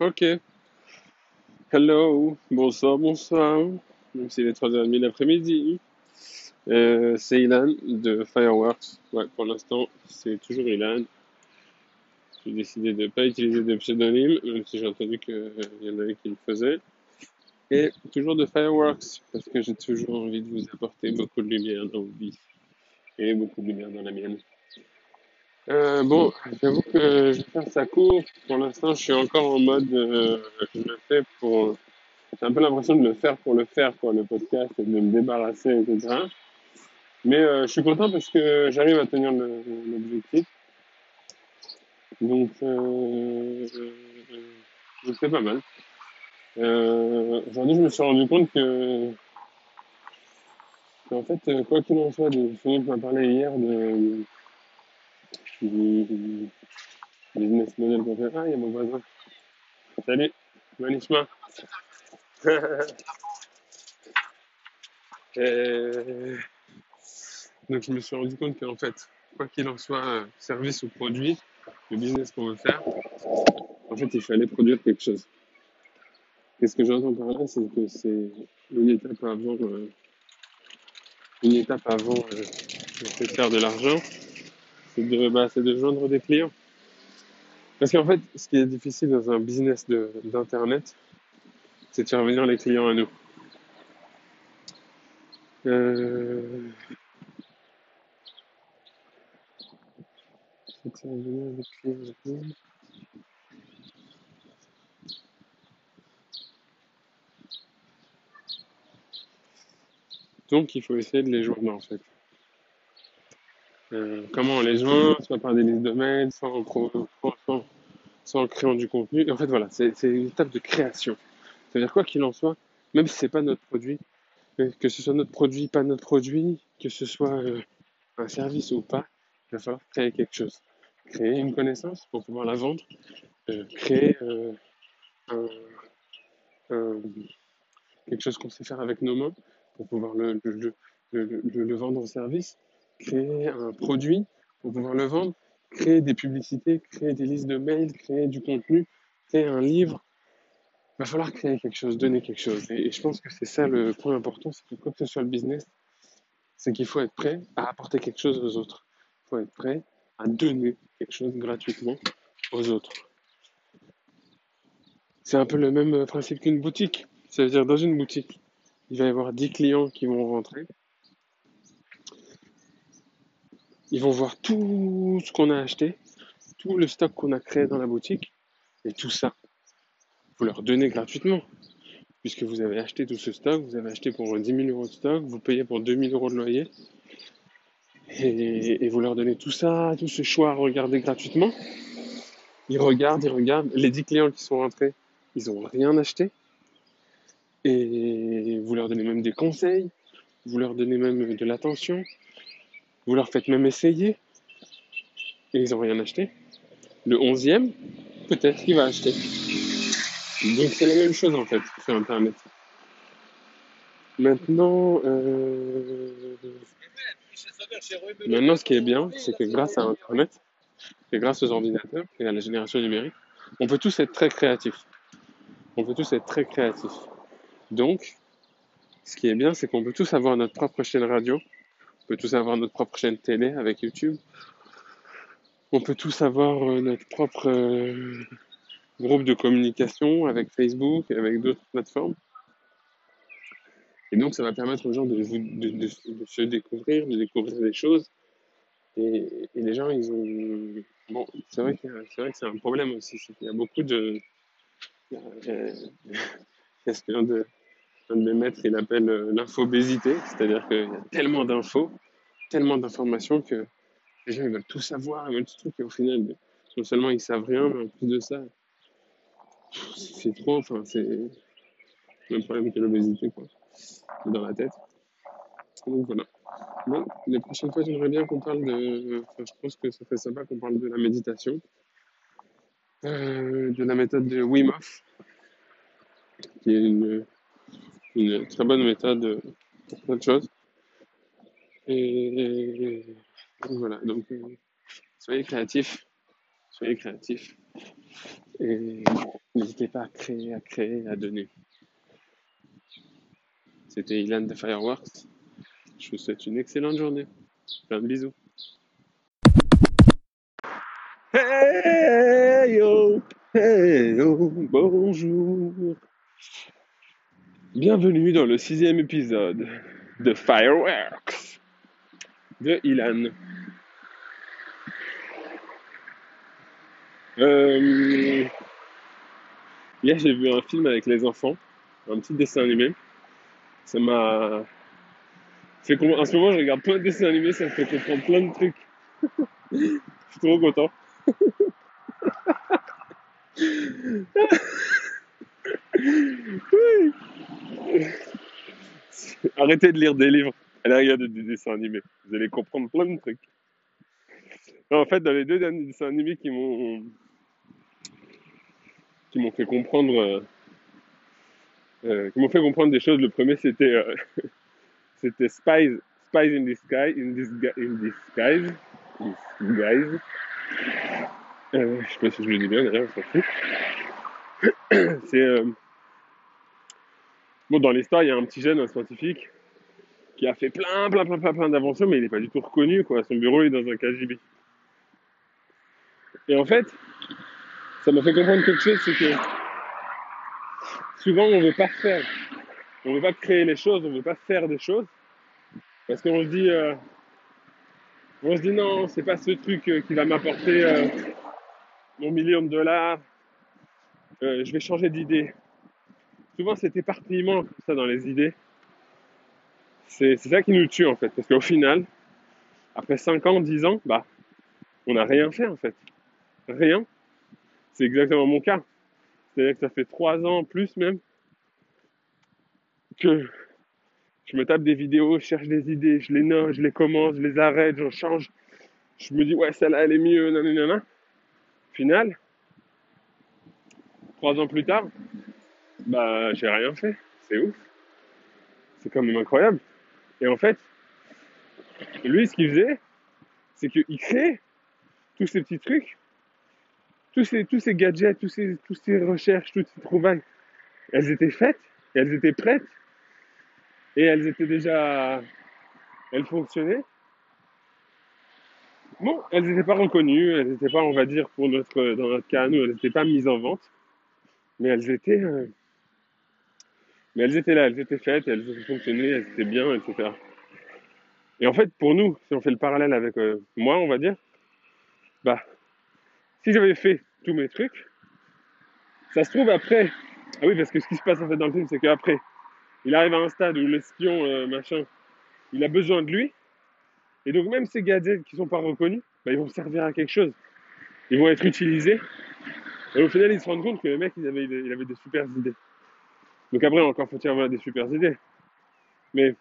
Ok. Hello. Bonsoir, bonsoir. Même s'il est 3h30 l'après-midi. Euh, c'est Ilan de Fireworks. Ouais, pour l'instant, c'est toujours Ilan. J'ai décidé de ne pas utiliser de pseudonyme, même si j'ai entendu qu'il y en avait qui le faisaient. Et toujours de Fireworks, parce que j'ai toujours envie de vous apporter beaucoup de lumière dans vos vies. Et beaucoup de lumière dans la mienne. Euh, bon, j'avoue que je vais faire ça court. Pour l'instant, je suis encore en mode, euh, je le fais pour, j'ai un peu l'impression de le faire pour le faire, quoi, le podcast, et de me débarrasser, etc. Mais euh, je suis content parce que j'arrive à tenir l'objectif. Donc, euh, c'est pas mal. Euh, aujourd'hui, je me suis rendu compte que, qu'en fait, euh, quoi qu'il en soit, Philippe m'a parlé hier de, du business model qu'on fait. Ah, il y a mon voisin. Salut. Et donc, je me suis rendu compte qu'en fait, quoi qu'il en soit, euh, service ou produit, le business qu'on veut faire, en fait, il fallait produire quelque chose. Qu'est-ce que j'entends par là, c'est que c'est une étape avant, euh, une étape avant euh, de faire de l'argent, c'est de, bah, c'est de joindre des clients. Parce qu'en fait, ce qui est difficile dans un business d'internet, c'est de faire venir les clients à nous. Euh, c'est de faire venir les clients à nous. Donc, il faut essayer de les joindre en fait. Euh, comment on les joint, soit par des listes de mails, soit en, créant du contenu. En fait, voilà, c'est une étape de création. C'est-à-dire quoi qu'il en soit, même si c'est pas notre produit, euh, que ce soit notre produit, pas notre produit, que ce soit euh, un service ou pas, il va falloir créer quelque chose. Créer une connaissance pour pouvoir la vendre, créer quelque chose qu'on sait faire avec nos mains pour pouvoir le vendre en service, créer un produit pour pouvoir le vendre, créer des publicités, créer des listes de mails, créer du contenu, créer un livre. Il va falloir créer quelque chose, donner quelque chose. Et, je pense que c'est ça le point important, c'est que quoi que ce soit le business, c'est qu'il faut être prêt à apporter quelque chose aux autres. Il faut être prêt à donner quelque chose gratuitement aux autres. C'est un peu le même principe qu'une boutique. Ça veut dire dans une boutique, il va y avoir 10 clients qui vont rentrer. Ils vont voir tout ce qu'on a acheté, tout le stock qu'on a créé dans la boutique, et tout ça, vous leur donnez gratuitement. Puisque vous avez acheté tout ce stock, vous avez acheté pour 10 000 euros de stock, vous payez pour 2 000 euros de loyer, et, et vous leur donnez tout ça, tout ce choix à regarder gratuitement. Ils regardent, ils regardent. Les 10 clients qui sont rentrés, ils n'ont rien acheté. Et vous leur donnez même des conseils, vous leur donnez même de l'attention, vous leur faites même essayer, et ils n'ont rien acheté. Le onzième, peut-être qu'il va acheter. Donc c'est la même chose en fait sur Internet. Maintenant, euh, maintenant ce qui est bien, c'est que grâce à Internet, et grâce aux ordinateurs et à la génération numérique, on peut tous être très créatifs. On peut tous être très créatifs. Donc, ce qui est bien, c'est qu'on peut tous avoir notre propre chaîne radio, on peut tous avoir notre propre chaîne télé avec YouTube, on peut tous avoir euh, notre propre euh, groupe de communication avec Facebook avec d'autres plateformes. Et donc, ça va permettre aux gens de, se découvrir, de découvrir des choses. Et, les gens, ils ont. Bon, c'est vrai, vrai que c'est un problème aussi. Qu'il y a beaucoup de. il euh, de, un de mes maîtres, il appelle euh, l'infobésité. C'est-à-dire qu'il y a tellement d'infos, tellement d'informations que les gens, ils veulent tout savoir, ils veulent tout truc. Et au final, non seulement ils savent rien, mais en plus de ça, c'est trop. Enfin, c'est le même problème que l'obésité, quoi. Dans la tête. Donc voilà. Bon, les prochaines fois, j'aimerais bien qu'on parle de. Enfin, je pense que ça serait sympa qu'on parle de la méditation, euh, de la méthode de Wim Hof, qui est une, une très bonne méthode pour plein de choses. Et, voilà. Donc, euh, soyez créatifs. Soyez créatifs. Et n'hésitez pas à créer, à créer, à donner. C'était Ilan de Fireworks. Je vous souhaite une excellente journée. Plein de bisous. Hey yo, hey yo, bonjour. Bienvenue dans le sixième épisode de Fireworks de Ilan. Euh, hier, j'ai vu un film avec les enfants, un petit dessin animé. Ça m'a. En ce moment, je regarde plein de dessins animés, ça me fait comprendre plein de trucs. je suis trop content. Arrêtez de lire des livres. Allez regarder des dessins animés. Vous allez comprendre plein de trucs. en fait, dans les deux derniers dessins animés qui m'ont qui m'ont fait comprendre euh, euh, qui m'ont fait comprendre des choses. Le premier c'était euh, c'était Spies Spies in Disguise in, disguise, in Disguise disguise. Euh, je sais pas si je le dis bien d'ailleurs, on s'en fout. C'est euh, bon dans l'histoire il y a un petit jeune, un scientifique qui a fait plein plein plein plein plein d'inventions mais il n'est pas du tout reconnu quoi. Son bureau est dans un KGB. Et en fait, ça m'a fait comprendre quelque chose, c'est que souvent on ne veut pas faire, on ne veut pas créer les choses, on ne veut pas faire des choses, parce qu'on se dit, euh, on se dit non, c'est pas ce truc euh, qui va m'apporter euh, mon million de dollars, je vais changer d'idée. Souvent cet éparpillement comme ça dans les idées, c'est ça qui nous tue en fait, parce qu'au final, après 5 ans, 10 ans, bah, on n'a rien fait en fait. Rien. C'est exactement mon cas. C'est-à-dire que ça fait trois ans, plus même, que je me tape des vidéos, je cherche des idées, je les note, je les commence, je les arrête, j'en change. Je me dis, ouais, celle-là, elle est mieux, nanana. Final, trois ans plus tard, bah, j'ai rien fait. C'est ouf. C'est quand même incroyable. Et en fait, lui, ce qu'il faisait, c'est qu'il créait tous ces petits trucs tous ces, gadgets, tous ces, ces recherches, toutes ces trouvailles, elles étaient faites, elles étaient prêtes, et elles étaient déjà, elles fonctionnaient. Bon, elles n'étaient pas reconnues, elles n'étaient pas, on va dire, pour notre, dans notre cas, nous, elles n'étaient pas mises en vente, mais elles étaient, euh, mais elles étaient là, elles étaient faites, elles fonctionnaient, elles étaient bien, etc. Et en fait, pour nous, si on fait le parallèle avec euh, moi, on va dire, bah, si j'avais fait tous mes trucs, ça se trouve après. Ah oui, parce que ce qui se passe en fait dans le film, c'est qu'après, il arrive à un stade où l'espion, euh, machin, il a besoin de lui. Et donc même ces gadgets qui sont pas reconnus, bah, ils vont servir à quelque chose. Ils vont être utilisés. Et au final, ils se rendent compte que le mec, il avait, il avait des super idées. Donc après, encore faut-il avoir des super idées. Mais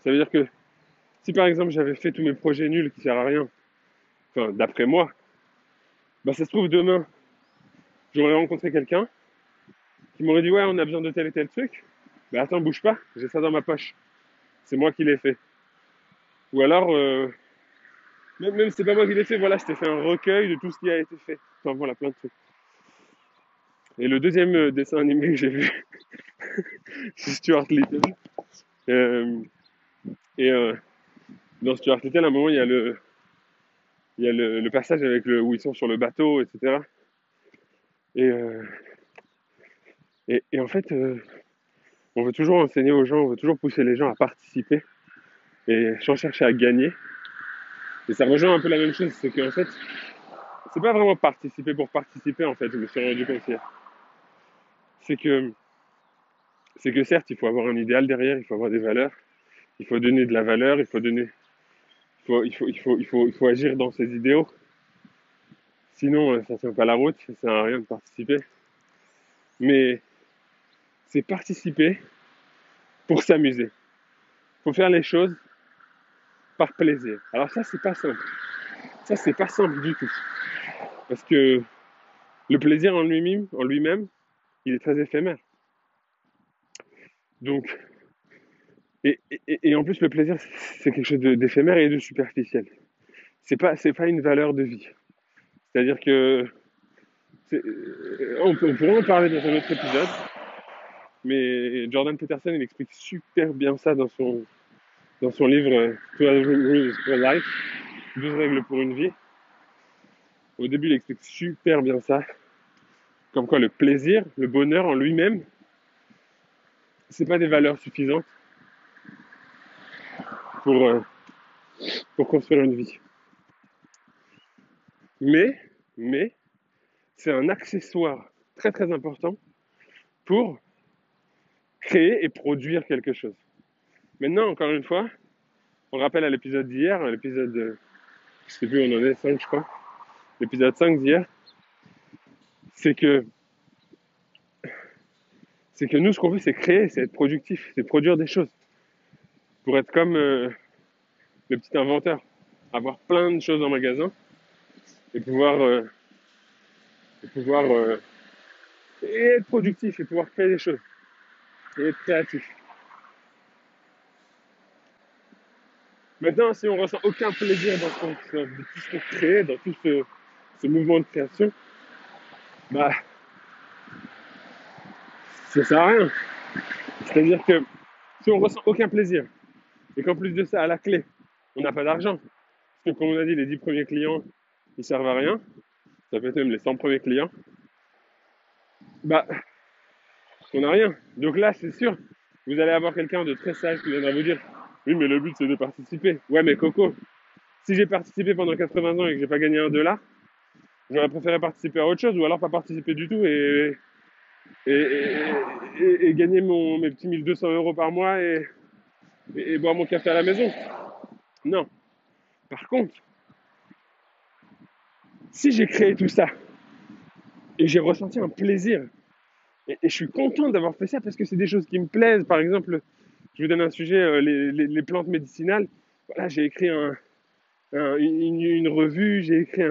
ça veut dire que si par exemple j'avais fait tous mes projets nuls qui servent à rien, enfin d'après moi, bah ça se trouve demain, j'aurais rencontré quelqu'un qui m'aurait dit ouais on a besoin de tel et tel truc. Bah attends bouge pas, j'ai ça dans ma poche. C'est moi qui l'ai fait. Ou alors, euh, même, même c'est pas moi qui l'ai fait, voilà, je t'ai fait un recueil de tout ce qui a été fait. Enfin voilà, plein de trucs. Et le deuxième euh, dessin animé que j'ai vu, c'est Stuart Little. Euh, et euh, dans Stuart Little, à un moment, il y a le, il y a le, passage avec où ils sont sur le bateau, etc. Et, et, en fait, on veut toujours enseigner aux gens, on veut toujours pousser les gens à participer et sans chercher à gagner. Et ça rejoint un peu la même chose, c'est qu'en fait, c'est pas vraiment participer pour participer, en fait, je me suis rendu compte. C'est que, c'est que certes, il faut avoir un idéal derrière, il faut avoir des valeurs, il faut donner de la valeur, il faut donner il, faut, il, faut, il, faut, il faut agir dans ses idéaux. Sinon, euh, ça ne tient pas la route, ça ne sert à rien de participer. Mais c'est participer pour s'amuser. Il faut faire les choses par plaisir. Alors ça, c'est pas simple. Ça, c'est pas simple du tout. Parce que le plaisir en lui-même, il est très éphémère. Donc, et, en plus, le plaisir, c'est quelque chose d'éphémère et de superficiel. C'est pas, pas une valeur de vie. C'est-à-dire que euh, on, on pourrait en parler dans un autre épisode, mais Jordan Peterson, il explique super bien ça dans son, dans son livre 12 Rules for Life, 12 règles pour une vie. Au début, il explique super bien ça. Comme quoi le plaisir, le bonheur en lui-même, c'est pas des valeurs suffisantes pour, euh, pour construire une vie. Mais, mais, c'est un accessoire très très important pour créer et produire quelque chose. Maintenant, encore une fois, on rappelle à l'épisode d'hier, l'épisode, je sais on en est 5 je crois, l'épisode 5 d'hier, c'est que c'est que nous, ce qu'on veut, c'est créer, c'est être productif, c'est produire des choses. Pour être comme euh, le petit inventeur, avoir plein de choses en magasin et pouvoir, euh, euh, et être productif et pouvoir créer des choses et être créatif. Maintenant, si on ressent aucun plaisir dans, dans tout ce qu'on crée, dans tout ce, ce mouvement de création, bah, ça sert à rien. C'est-à-dire que si on ressent aucun plaisir, et qu'en plus de ça, à la clé, on n'a pas d'argent, parce que comme on a dit, les 10 premiers clients, ils servent à rien, ça peut être même les 100 premiers clients, bah, on n'a rien. Donc là, c'est sûr, vous allez avoir quelqu'un de très sage qui viendra vous dire, oui, mais le but c'est de participer. Ouais, mais Coco, si j'ai participé pendant 80 ans et que j'ai pas gagné un dollar, j'aurais préféré participer à autre chose ou alors pas participer du tout et, et, gagner mon, mes petits 1200 euros par mois et, boire mon café à la maison. Non. Par contre, si j'ai créé tout ça et j'ai ressenti un plaisir et, je suis content d'avoir fait ça parce que c'est des choses qui me plaisent. Par exemple, je vous donne un sujet, euh, les, plantes médicinales. Voilà, j'ai écrit un, une, revue, j'ai écrit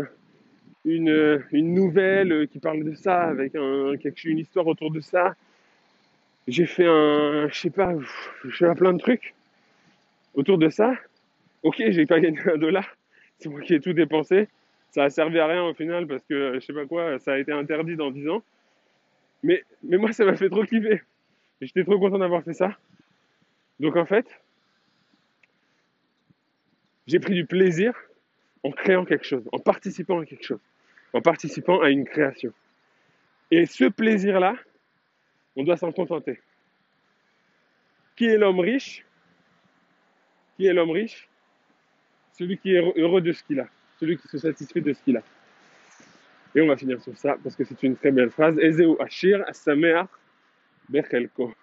une, une, nouvelle qui parle de ça, avec un, une histoire autour de ça. J'ai fait un, je sais pas, je fais plein de trucs autour de ça. Ok, j'ai pas gagné un dollar, c'est moi qui ai tout dépensé. Ça a servi à rien au final parce que je sais pas quoi, ça a été interdit dans 10 ans. Mais, mais moi, ça m'a fait trop kiffer. J'étais trop content d'avoir fait ça. Donc en fait, j'ai pris du plaisir en créant quelque chose, en participant à quelque chose, en participant à une création. Et ce plaisir-là, on doit s'en contenter. Qui est l'homme riche Qui est l'homme riche Celui qui est heureux de ce qu'il a, celui qui se satisfait de ce qu'il a. Et on va finir sur ça parce que c'est une très belle phrase. Ezeu Ashir Asameach Bechelko.